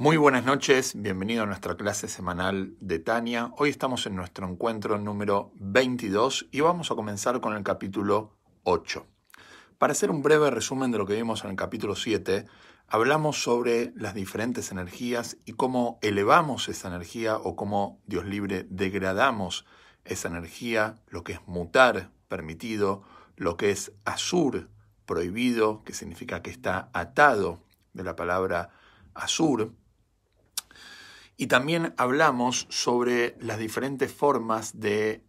Muy buenas noches, bienvenido a nuestra clase semanal de Tania. Hoy estamos en nuestro encuentro número 22 y vamos a comenzar con el capítulo 8. Para hacer un breve resumen de lo que vimos en el capítulo 7, hablamos sobre las diferentes energías y cómo elevamos esa energía o cómo, Dios libre, degradamos esa energía, lo que es mutar, permitido, lo que es azur, prohibido, que significa que está atado de la palabra azur. Y también hablamos sobre las diferentes formas de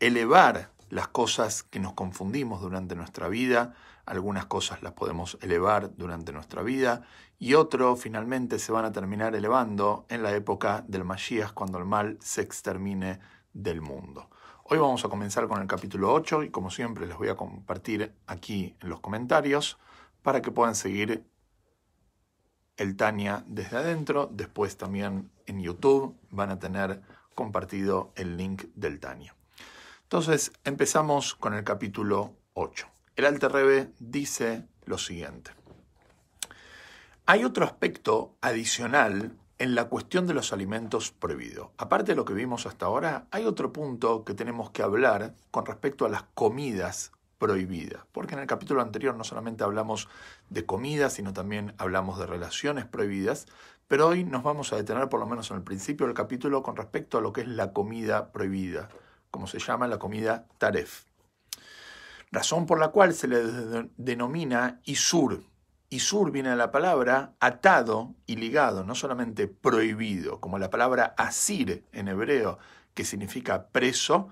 elevar las cosas que nos confundimos durante nuestra vida. Algunas cosas las podemos elevar durante nuestra vida y otros finalmente se van a terminar elevando en la época del Mashiach cuando el mal se extermine del mundo. Hoy vamos a comenzar con el capítulo 8 y como siempre les voy a compartir aquí en los comentarios para que puedan seguir el Tania desde adentro. Después también en YouTube van a tener compartido el link del Tania. Entonces empezamos con el capítulo 8. El Alter Rebbe dice lo siguiente. Hay otro aspecto adicional en la cuestión de los alimentos prohibidos. Aparte de lo que vimos hasta ahora, hay otro punto que tenemos que hablar con respecto a las comidas prohibidas, porque en el capítulo anterior no solamente hablamos de comida, sino también hablamos de relaciones prohibidas, pero hoy nos vamos a detener por lo menos en el principio del capítulo con respecto a lo que es la comida prohibida, como se llama la comida taref. Razón por la cual se le denomina isur, y sur viene de la palabra atado y ligado, no solamente prohibido, como la palabra asir en hebreo, que significa preso.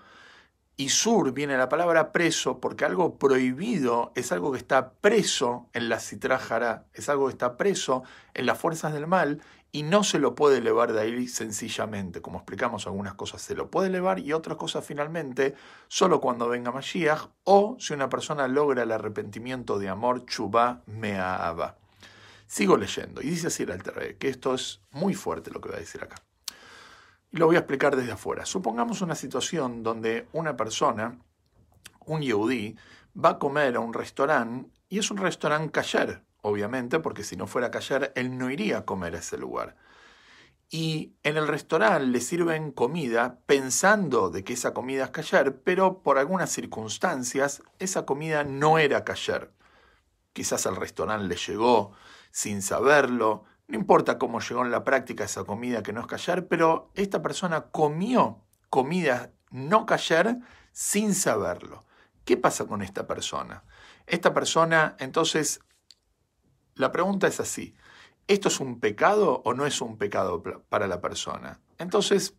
Y sur viene la palabra preso porque algo prohibido es algo que está preso en la citrájara, es algo que está preso en las fuerzas del mal y no se lo puede elevar de ahí sencillamente. Como explicamos, algunas cosas se lo puede elevar y otras cosas finalmente solo cuando venga Mashiach o si una persona logra el arrepentimiento de amor, chubá me'aba. Sigo leyendo y dice así el Alter que esto es muy fuerte lo que voy a decir acá. Lo voy a explicar desde afuera. Supongamos una situación donde una persona, un yehudí, va a comer a un restaurante y es un restaurante kasher, obviamente, porque si no fuera callar, él no iría a comer a ese lugar. Y en el restaurante le sirven comida pensando de que esa comida es callar, pero por algunas circunstancias esa comida no era callar. Quizás al restaurante le llegó sin saberlo, no importa cómo llegó en la práctica esa comida que no es callar, pero esta persona comió comida no callar sin saberlo. ¿Qué pasa con esta persona? Esta persona entonces la pregunta es así, ¿esto es un pecado o no es un pecado para la persona? Entonces,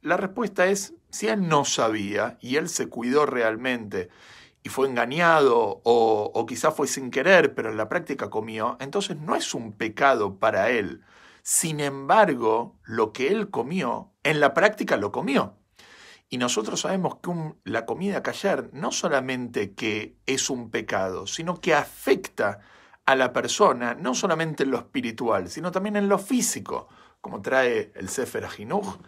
la respuesta es, si él no sabía y él se cuidó realmente y fue engañado o, o quizá fue sin querer, pero en la práctica comió, entonces no es un pecado para él. Sin embargo, lo que él comió, en la práctica lo comió. Y nosotros sabemos que la comida callar no solamente que es un pecado, sino que afecta a la persona, no solamente en lo espiritual, sino también en lo físico, como trae el Sefer Ajinuj,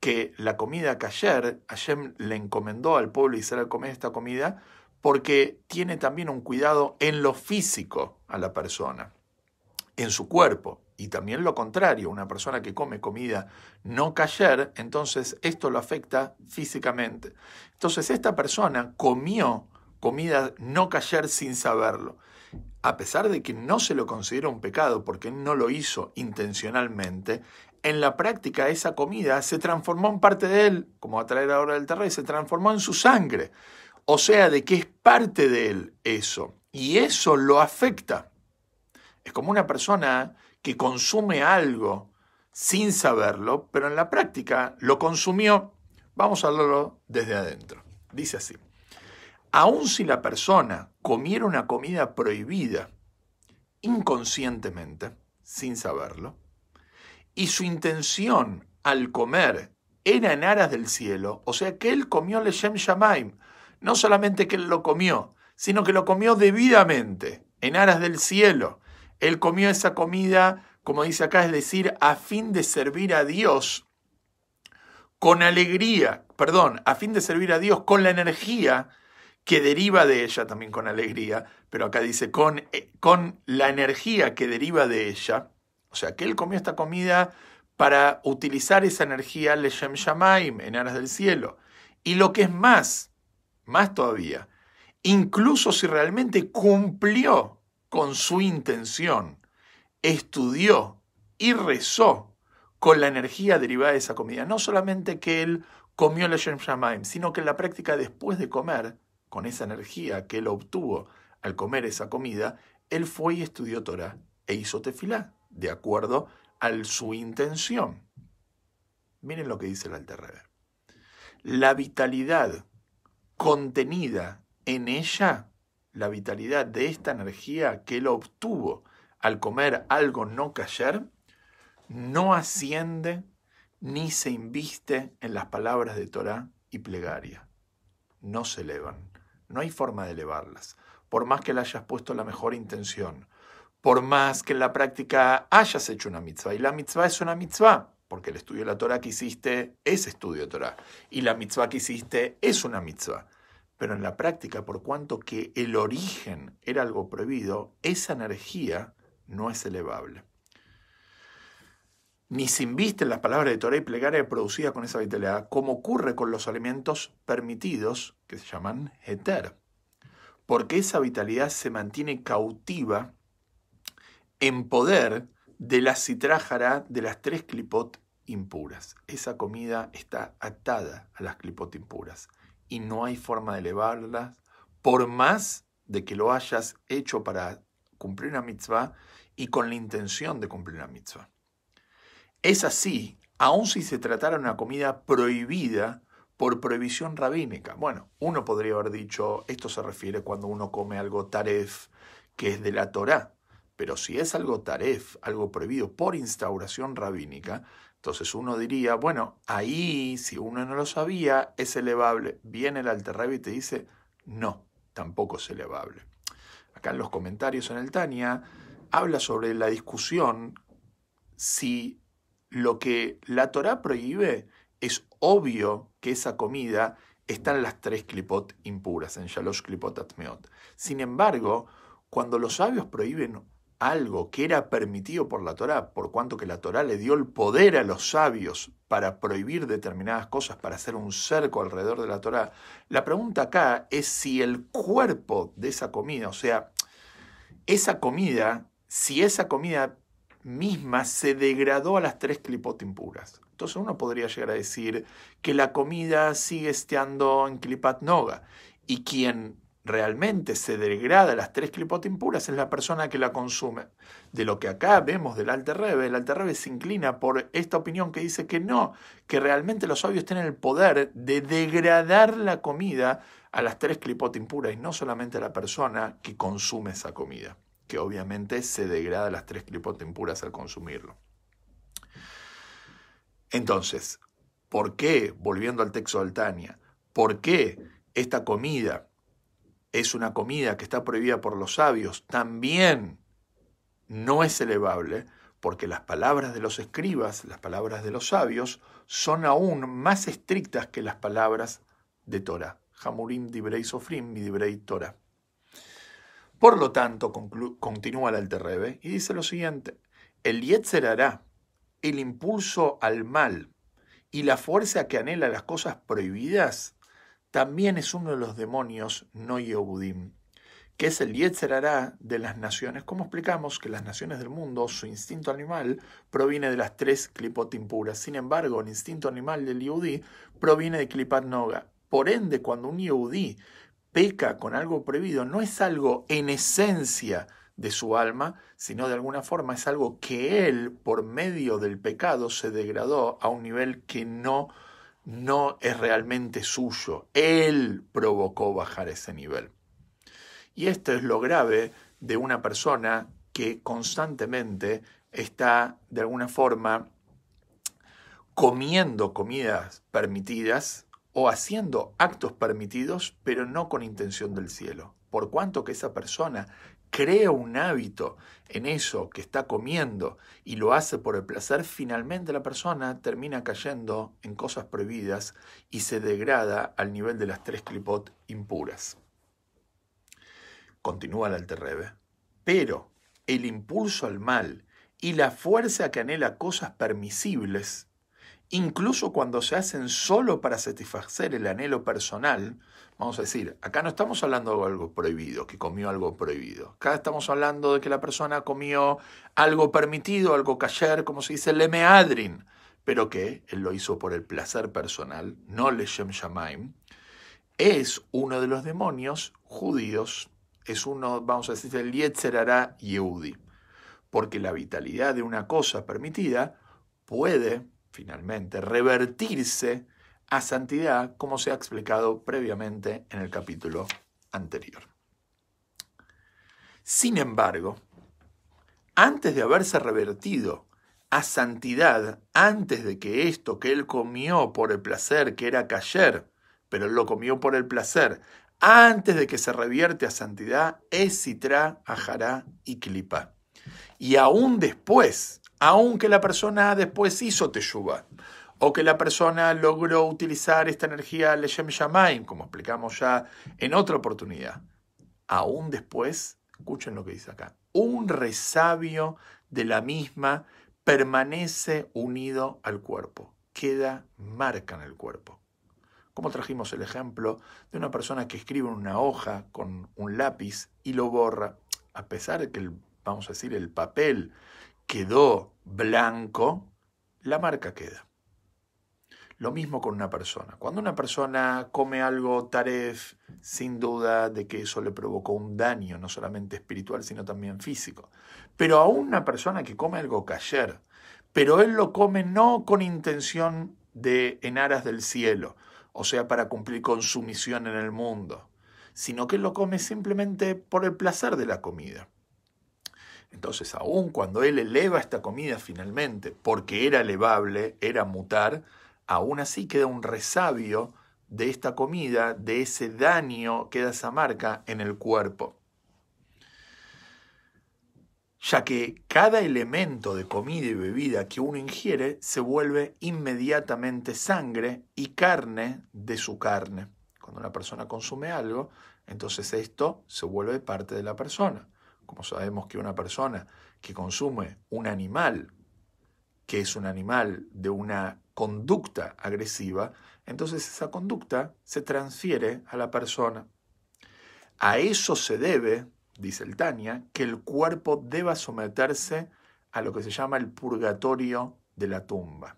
que la comida kasher, Hashem le encomendó al pueblo Israel comer esta comida, porque tiene también un cuidado en lo físico a la persona, en su cuerpo. Y también lo contrario, una persona que come comida no kasher, entonces esto lo afecta físicamente. Entonces esta persona comió comida no kasher sin saberlo a pesar de que no se lo considera un pecado porque no lo hizo intencionalmente, en la práctica esa comida se transformó en parte de él, como va a traer ahora el terreno, se transformó en su sangre. O sea, de que es parte de él eso. Y eso lo afecta. Es como una persona que consume algo sin saberlo, pero en la práctica lo consumió. Vamos a hablarlo desde adentro. Dice así. Aun si la persona comiera una comida prohibida inconscientemente, sin saberlo, y su intención al comer era en aras del cielo, o sea que él comió Leshem Shamaim, no solamente que él lo comió, sino que lo comió debidamente, en aras del cielo. Él comió esa comida, como dice acá, es decir, a fin de servir a Dios con alegría, perdón, a fin de servir a Dios con la energía que deriva de ella también con alegría, pero acá dice con, eh, con la energía que deriva de ella, O sea, que él comió esta comida para utilizar esa energía Leshem Shamaim, en aras del cielo. Y lo que es más, más todavía, incluso si realmente cumplió con su intención, estudió y rezó con la energía derivada de esa comida, no solamente que él comió Leshem Shamaim, sino que en la práctica después de comer, con esa energía que él obtuvo al comer esa comida, él fue y estudió Torah e hizo tefilá, de acuerdo a su intención. Miren lo que dice el Alter La vitalidad contenida en ella, la vitalidad de esta energía que él obtuvo al comer algo no cayer, no asciende ni se inviste en las palabras de Torah y plegaria. No se elevan. No hay forma de elevarlas. Por más que le hayas puesto la mejor intención, por más que en la práctica hayas hecho una mitzvah, y la mitzvah es una mitzvah, porque el estudio de la Torah que hiciste es estudio de Torah, y la mitzvah que hiciste es una mitzvah. Pero en la práctica, por cuanto que el origen era algo prohibido, esa energía no es elevable. Ni se inviste en las palabras de Torah y plegaria producida con esa vitalidad, como ocurre con los alimentos permitidos, que se llaman heter porque esa vitalidad se mantiene cautiva en poder de la citrájara de las tres clipot impuras. Esa comida está atada a las clipot impuras y no hay forma de elevarlas por más de que lo hayas hecho para cumplir una mitzvah y con la intención de cumplir una mitzvah. Es así, aun si se tratara de una comida prohibida por prohibición rabínica. Bueno, uno podría haber dicho, esto se refiere cuando uno come algo taref, que es de la Torá. Pero si es algo taref, algo prohibido por instauración rabínica, entonces uno diría, bueno, ahí, si uno no lo sabía, es elevable. Viene el Alter y te dice, no, tampoco es elevable. Acá en los comentarios en el Tania habla sobre la discusión si lo que la Torá prohíbe es obvio que esa comida está en las tres clipot impuras, en Shalosh clipot atmeot. Sin embargo, cuando los sabios prohíben algo que era permitido por la Torá, por cuanto que la Torá le dio el poder a los sabios para prohibir determinadas cosas, para hacer un cerco alrededor de la Torá, la pregunta acá es si el cuerpo de esa comida, o sea, esa comida, si esa comida misma se degradó a las tres clipot impuras. Entonces uno podría llegar a decir que la comida sigue estando en clipat noga y quien realmente se degrada las tres clipot impuras es la persona que la consume. De lo que acá vemos del Alter Rebbe, el Alter Rebbe se inclina por esta opinión que dice que no, que realmente los sabios tienen el poder de degradar la comida a las tres clipot impuras y no solamente a la persona que consume esa comida, que obviamente se degrada las tres clipot impuras al consumirlo. Entonces, ¿por qué, volviendo al texto de Altania, por qué esta comida es una comida que está prohibida por los sabios, también no es elevable? Porque las palabras de los escribas, las palabras de los sabios, son aún más estrictas que las palabras de Torah. Hamurim dibrei sofrim dibrei Torah. Por lo tanto, continúa el Alterrebe y dice lo siguiente: El Yetzer hará el impulso al mal y la fuerza que anhela las cosas prohibidas también es uno de los demonios no Yehudim, que es el Yetzerará de las naciones. Como explicamos que las naciones del mundo, su instinto animal proviene de las tres clipot impuras. Sin embargo, el instinto animal del Yehudí proviene de clipat noga. Por ende, cuando un Yehudí peca con algo prohibido, no es algo en esencia de su alma, sino de alguna forma es algo que él, por medio del pecado, se degradó a un nivel que no, no es realmente suyo. Él provocó bajar ese nivel. Y esto es lo grave de una persona que constantemente está, de alguna forma, comiendo comidas permitidas o haciendo actos permitidos, pero no con intención del cielo. Por cuanto que esa persona crea un hábito en eso que está comiendo y lo hace por el placer, finalmente la persona termina cayendo en cosas prohibidas y se degrada al nivel de las tres clipot impuras. Continúa el Alterrebe. Pero el impulso al mal y la fuerza que anhela cosas permisibles, incluso cuando se hacen solo para satisfacer el anhelo personal, vamos a decir, acá no estamos hablando de algo prohibido, que comió algo prohibido. Acá estamos hablando de que la persona comió algo permitido, algo cayer, como se dice, lemeadrin, pero que él lo hizo por el placer personal, no leshem shamaim, es uno de los demonios judíos, es uno, vamos a decir, el Yetzerara Yehudi porque la vitalidad de una cosa permitida puede, finalmente, revertirse a santidad, como se ha explicado previamente en el capítulo anterior. Sin embargo, antes de haberse revertido a santidad, antes de que esto que él comió por el placer, que era cayer, pero él lo comió por el placer, antes de que se revierte a santidad, es citra, ajará y clipa y aún después, aunque la persona después hizo teshuva, o que la persona logró utilizar esta energía Leshem Shamaim, como explicamos ya en otra oportunidad, aún después, escuchen lo que dice acá, un resabio de la misma permanece unido al cuerpo, queda marca en el cuerpo. Como trajimos el ejemplo de una persona que escribe en una hoja con un lápiz y lo borra, a pesar de que el vamos a decir, el papel quedó blanco, la marca queda. Lo mismo con una persona. Cuando una persona come algo taref, sin duda de que eso le provocó un daño, no solamente espiritual, sino también físico. Pero a una persona que come algo cayer, pero él lo come no con intención de en aras del cielo, o sea, para cumplir con su misión en el mundo, sino que él lo come simplemente por el placer de la comida. Entonces, aun cuando él eleva esta comida finalmente, porque era elevable, era mutar, aún así queda un resabio de esta comida, de ese daño, queda esa marca en el cuerpo. Ya que cada elemento de comida y bebida que uno ingiere se vuelve inmediatamente sangre y carne de su carne. Cuando una persona consume algo, entonces esto se vuelve parte de la persona como sabemos que una persona que consume un animal, que es un animal de una conducta agresiva, entonces esa conducta se transfiere a la persona. A eso se debe, dice el Tania, que el cuerpo deba someterse a lo que se llama el purgatorio de la tumba.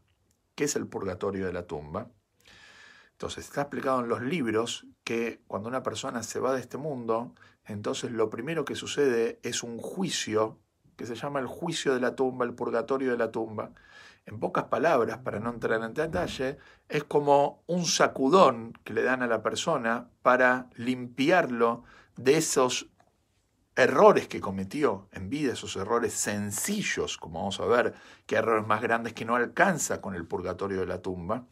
¿Qué es el purgatorio de la tumba? Entonces está explicado en los libros que cuando una persona se va de este mundo, entonces lo primero que sucede es un juicio que se llama el juicio de la tumba, el purgatorio de la tumba. En pocas palabras, para no entrar en detalle, es como un sacudón que le dan a la persona para limpiarlo de esos errores que cometió en vida, esos errores sencillos, como vamos a ver, que errores más grandes que no alcanza con el purgatorio de la tumba.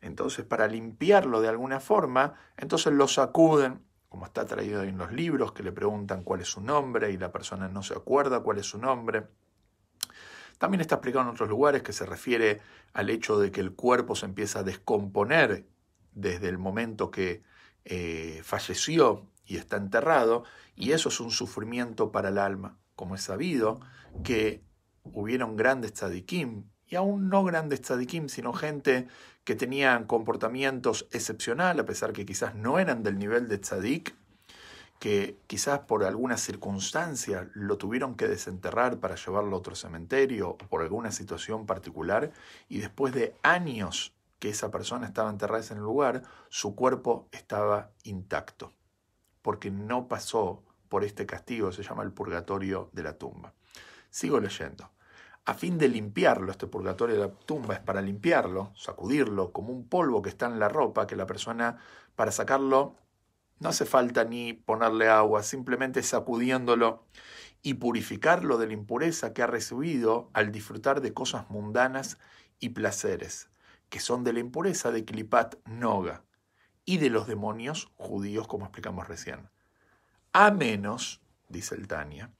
Entonces, para limpiarlo de alguna forma, entonces lo sacuden, como está traído en los libros, que le preguntan cuál es su nombre y la persona no se acuerda cuál es su nombre. También está explicado en otros lugares que se refiere al hecho de que el cuerpo se empieza a descomponer desde el momento que eh, falleció y está enterrado, y eso es un sufrimiento para el alma, como es sabido que hubieron grandes tzadikim, y aún no grandes tzadikim, sino gente que tenían comportamientos excepcionales, a pesar que quizás no eran del nivel de tzadik, que quizás por alguna circunstancia lo tuvieron que desenterrar para llevarlo a otro cementerio o por alguna situación particular, y después de años que esa persona estaba enterrada en el lugar, su cuerpo estaba intacto, porque no pasó por este castigo, se llama el purgatorio de la tumba. Sigo leyendo a fin de limpiarlo. Este purgatorio de la tumba es para limpiarlo, sacudirlo, como un polvo que está en la ropa, que la persona, para sacarlo, no hace falta ni ponerle agua, simplemente sacudiéndolo y purificarlo de la impureza que ha recibido al disfrutar de cosas mundanas y placeres, que son de la impureza de Klipat Noga y de los demonios judíos, como explicamos recién. A menos, dice el Tania,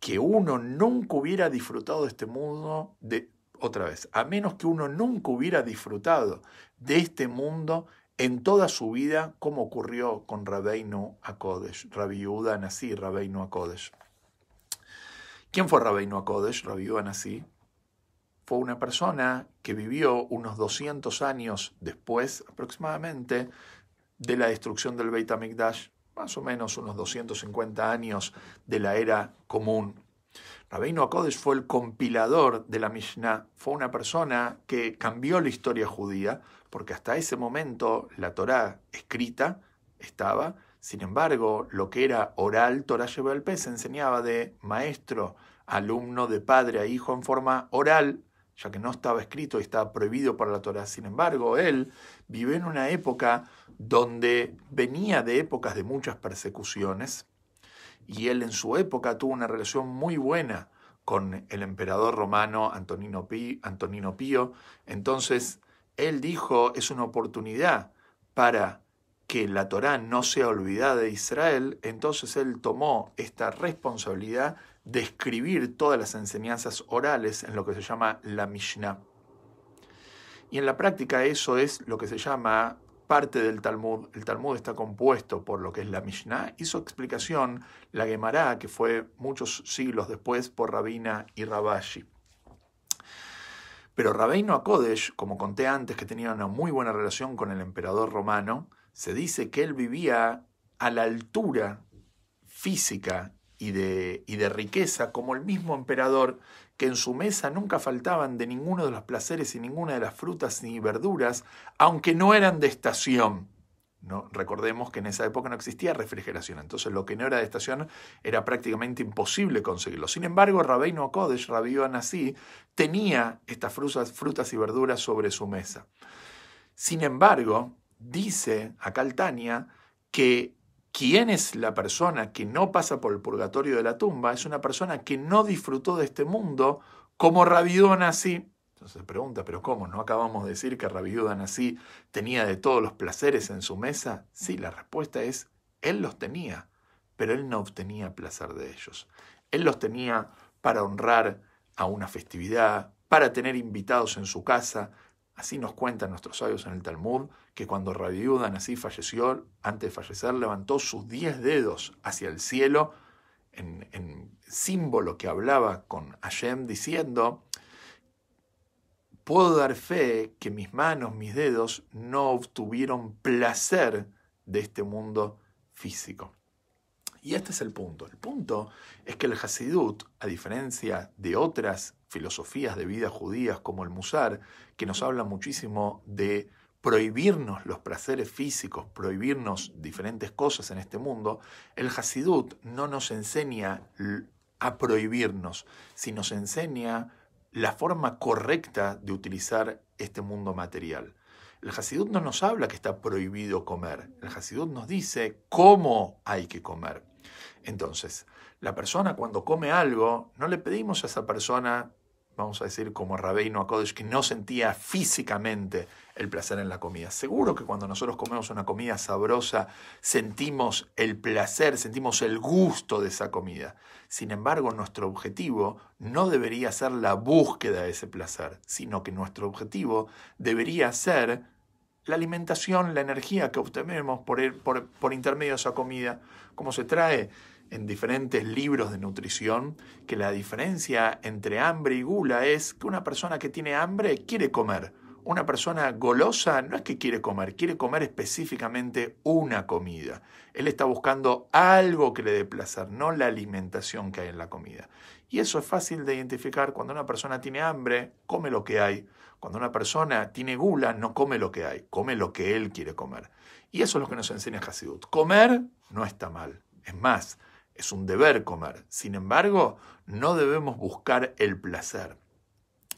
que uno nunca hubiera disfrutado de este mundo, de, otra vez, a menos que uno nunca hubiera disfrutado de este mundo en toda su vida, como ocurrió con Rabbeinu Akodesh, Rabbi Yehuda Nasir, Rabbeinu Akodesh. ¿Quién fue Rabbeinu Akodesh? Rabbi así. Fue una persona que vivió unos 200 años después, aproximadamente, de la destrucción del Beit HaMikdash, más o menos unos 250 años de la era común. Rabbeinu Akodesh fue el compilador de la Mishnah, fue una persona que cambió la historia judía, porque hasta ese momento la Torá escrita estaba, sin embargo, lo que era oral, Torah el se enseñaba de maestro, alumno, de padre a hijo en forma oral, ya que no estaba escrito y estaba prohibido por la Torah. Sin embargo, él vivió en una época donde venía de épocas de muchas persecuciones, y él en su época tuvo una relación muy buena con el emperador romano Antonino Pío. Entonces, él dijo, es una oportunidad para que la Torá no sea olvidada de Israel, entonces él tomó esta responsabilidad de escribir todas las enseñanzas orales en lo que se llama la Mishnah. Y en la práctica eso es lo que se llama parte del Talmud. El Talmud está compuesto por lo que es la Mishnah y su explicación, la Gemara, que fue muchos siglos después por Rabina y Rabashi. Pero Rabbeinu Akodesh, como conté antes, que tenía una muy buena relación con el emperador romano, se dice que él vivía a la altura física y de, y de riqueza como el mismo emperador que en su mesa nunca faltaban de ninguno de los placeres y ninguna de las frutas ni verduras, aunque no eran de estación. ¿no? Recordemos que en esa época no existía refrigeración, entonces lo que no era de estación era prácticamente imposible conseguirlo. Sin embargo, Rabbeinu Kodesh, Rabbi Anasí, tenía estas frutas, frutas y verduras sobre su mesa. Sin embargo, dice a Caltania que ¿Quién es la persona que no pasa por el purgatorio de la tumba? Es una persona que no disfrutó de este mundo como Rabiudán así. Entonces se pregunta, ¿pero cómo? ¿No acabamos de decir que Rabiudán así tenía de todos los placeres en su mesa? Sí, la respuesta es, él los tenía, pero él no obtenía placer de ellos. Él los tenía para honrar a una festividad, para tener invitados en su casa, Así nos cuentan nuestros sabios en el Talmud que cuando Rabbi así falleció, antes de fallecer, levantó sus diez dedos hacia el cielo en, en símbolo que hablaba con Hashem diciendo, puedo dar fe que mis manos, mis dedos, no obtuvieron placer de este mundo físico. Y este es el punto. El punto es que el Hasidut, a diferencia de otras filosofías de vida judías como el Musar, que nos hablan muchísimo de prohibirnos los placeres físicos, prohibirnos diferentes cosas en este mundo, el Hasidut no nos enseña a prohibirnos, sino nos enseña la forma correcta de utilizar este mundo material. El Hasidut no nos habla que está prohibido comer, el Hasidut nos dice cómo hay que comer. Entonces, la persona cuando come algo, no le pedimos a esa persona, vamos a decir como Rabbeinu Akodesh, que no sentía físicamente el placer en la comida. Seguro que cuando nosotros comemos una comida sabrosa, sentimos el placer, sentimos el gusto de esa comida. Sin embargo, nuestro objetivo no debería ser la búsqueda de ese placer, sino que nuestro objetivo debería ser la alimentación, la energía que obtenemos por, por, por intermedio de esa comida, como se trae en diferentes libros de nutrición, que la diferencia entre hambre y gula es que una persona que tiene hambre quiere comer. Una persona golosa no es que quiere comer, quiere comer específicamente una comida. Él está buscando algo que le dé placer, no la alimentación que hay en la comida. Y eso es fácil de identificar cuando una persona tiene hambre, come lo que hay. Cuando una persona tiene gula, no come lo que hay, come lo que él quiere comer. Y eso es lo que nos enseña Hasidut. Comer no está mal. Es más, es un deber comer. Sin embargo, no debemos buscar el placer.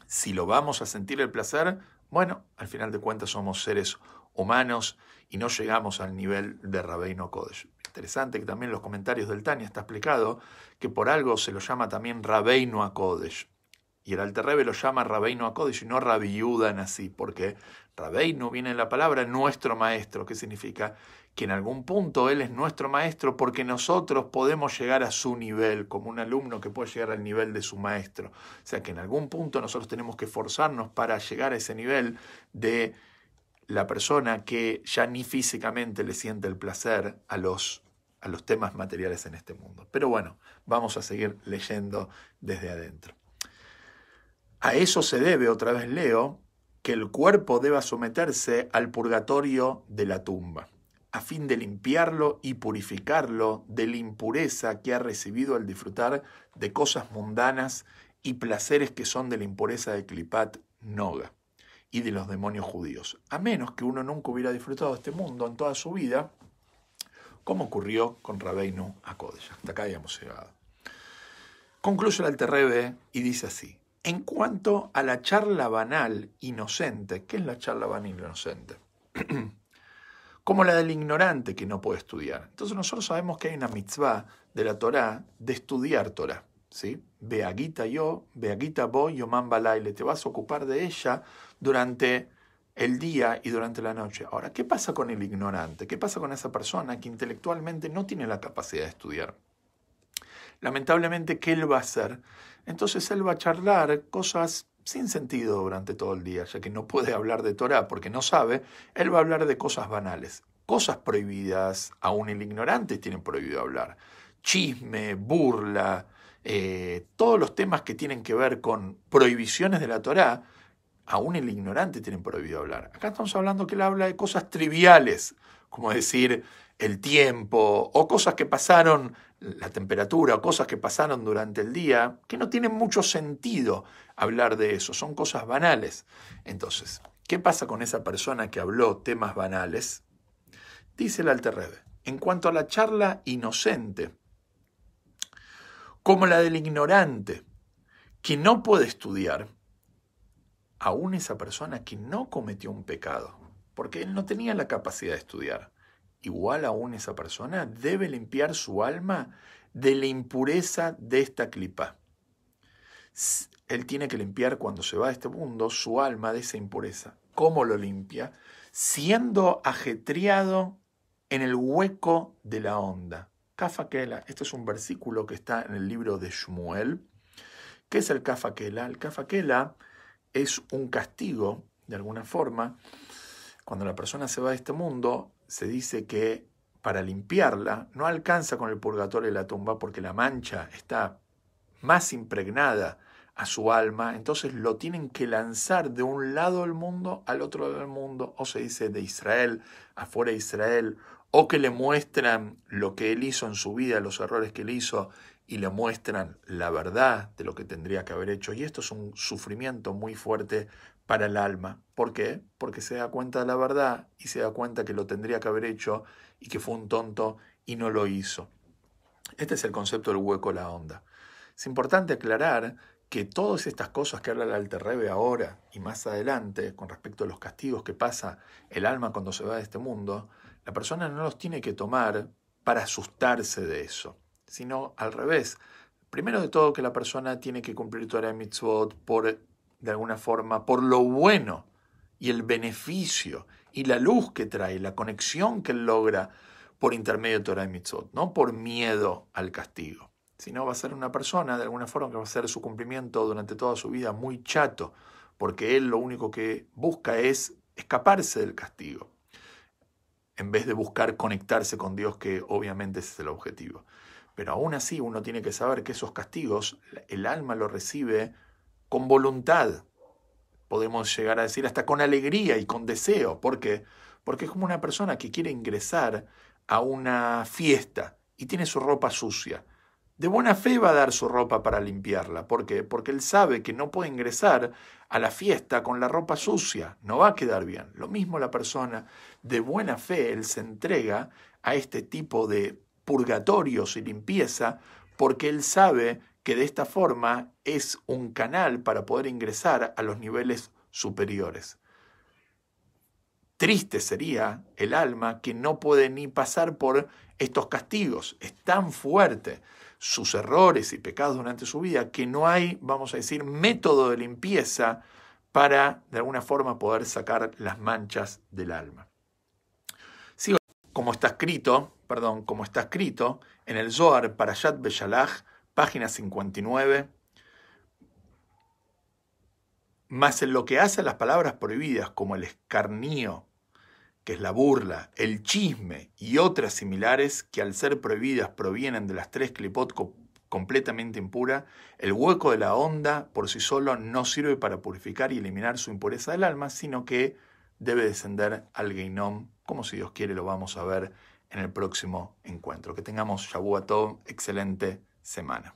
Si lo vamos a sentir el placer, bueno, al final de cuentas somos seres humanos y no llegamos al nivel de Rabbeinu Kodesh. Interesante que también en los comentarios del Tania está explicado que por algo se lo llama también Rabbeinu Kodesh. Y el Alterrebe lo llama Rabbeinu Akodesh y no Rabbi en así, porque Rabbeinu viene en la palabra nuestro maestro, que significa que en algún punto él es nuestro maestro porque nosotros podemos llegar a su nivel, como un alumno que puede llegar al nivel de su maestro. O sea que en algún punto nosotros tenemos que esforzarnos para llegar a ese nivel de la persona que ya ni físicamente le siente el placer a los a los temas materiales en este mundo. Pero bueno, vamos a seguir leyendo desde adentro. A eso se debe, otra vez leo, que el cuerpo deba someterse al purgatorio de la tumba, a fin de limpiarlo y purificarlo de la impureza que ha recibido al disfrutar de cosas mundanas y placeres que son de la impureza de Klipat Noga y de los demonios judíos, a menos que uno nunca hubiera disfrutado de este mundo en toda su vida, como ocurrió con Rabeinu Akodesh. Hasta acá habíamos llegado. Concluye el Alterrebe y dice así, en cuanto a la charla banal inocente, ¿qué es la charla banal inocente? Como la del ignorante que no puede estudiar. Entonces nosotros sabemos que hay una mitzvah de la Torá de estudiar Torá. ¿sí? Beaguita yo, Beaguita voy, Yoman Balaile, te vas a ocupar de ella durante el día y durante la noche. Ahora, ¿qué pasa con el ignorante? ¿Qué pasa con esa persona que intelectualmente no tiene la capacidad de estudiar? Lamentablemente, ¿qué él va a hacer? Entonces él va a charlar cosas sin sentido durante todo el día, ya que no puede hablar de Torah porque no sabe, él va a hablar de cosas banales, cosas prohibidas, aún el ignorante tiene prohibido hablar. Chisme, burla, eh, todos los temas que tienen que ver con prohibiciones de la Torá, aún el ignorante tiene prohibido hablar. Acá estamos hablando que él habla de cosas triviales, como decir el tiempo o cosas que pasaron, la temperatura o cosas que pasaron durante el día, que no tienen mucho sentido hablar de eso, son cosas banales. Entonces, ¿qué pasa con esa persona que habló temas banales? Dice el Alterrebe, en cuanto a la charla inocente, como la del ignorante, que no puede estudiar, aún esa persona que no cometió un pecado, porque él no tenía la capacidad de estudiar, igual aún esa persona debe limpiar su alma de la impureza de esta clipa. Él tiene que limpiar cuando se va a este mundo su alma de esa impureza. ¿Cómo lo limpia? Siendo ajetreado en el hueco de la onda. Kafakela, este es un versículo que está en el libro de Shmuel. ¿Qué es el Kafakela? El Kafakela es un castigo, de alguna forma. Cuando la persona se va de este mundo, se dice que para limpiarla no alcanza con el purgatorio de la tumba porque la mancha está más impregnada a su alma, entonces lo tienen que lanzar de un lado del mundo al otro lado del mundo, o se dice de Israel, afuera de Israel, o que le muestran lo que él hizo en su vida, los errores que él hizo, y le muestran la verdad de lo que tendría que haber hecho. Y esto es un sufrimiento muy fuerte para el alma. ¿Por qué? Porque se da cuenta de la verdad y se da cuenta que lo tendría que haber hecho y que fue un tonto y no lo hizo. Este es el concepto del hueco la onda. Es importante aclarar que todas estas cosas que habla el Alterrebe ahora y más adelante con respecto a los castigos que pasa el alma cuando se va de este mundo, la persona no los tiene que tomar para asustarse de eso, sino al revés. Primero de todo que la persona tiene que cumplir Torah Mitzvot por, de alguna forma, por lo bueno y el beneficio y la luz que trae, la conexión que él logra por intermedio de Torah Mitzvot, no por miedo al castigo, sino va a ser una persona de alguna forma que va a hacer su cumplimiento durante toda su vida muy chato, porque él lo único que busca es escaparse del castigo en vez de buscar conectarse con Dios, que obviamente ese es el objetivo. Pero aún así uno tiene que saber que esos castigos el alma lo recibe con voluntad. Podemos llegar a decir hasta con alegría y con deseo. ¿Por qué? Porque es como una persona que quiere ingresar a una fiesta y tiene su ropa sucia de buena fe va a dar su ropa para limpiarla. ¿Por qué? Porque él sabe que no puede ingresar a la fiesta con la ropa sucia, no va a quedar bien. Lo mismo la persona de buena fe, él se entrega a este tipo de purgatorios y limpieza porque él sabe que de esta forma es un canal para poder ingresar a los niveles superiores. Triste sería el alma que no puede ni pasar por estos castigos. Es tan fuerte sus errores y pecados durante su vida, que no hay, vamos a decir, método de limpieza para, de alguna forma, poder sacar las manchas del alma. Como está escrito, perdón, como está escrito en el Zohar Parashat Beshalach, página 59, más en lo que hace a las palabras prohibidas, como el escarnío que es la burla, el chisme y otras similares que al ser prohibidas provienen de las tres clipot completamente impura, el hueco de la onda por sí solo no sirve para purificar y eliminar su impureza del alma, sino que debe descender al Geinom, como si Dios quiere lo vamos a ver en el próximo encuentro. Que tengamos Shabuatov, excelente semana.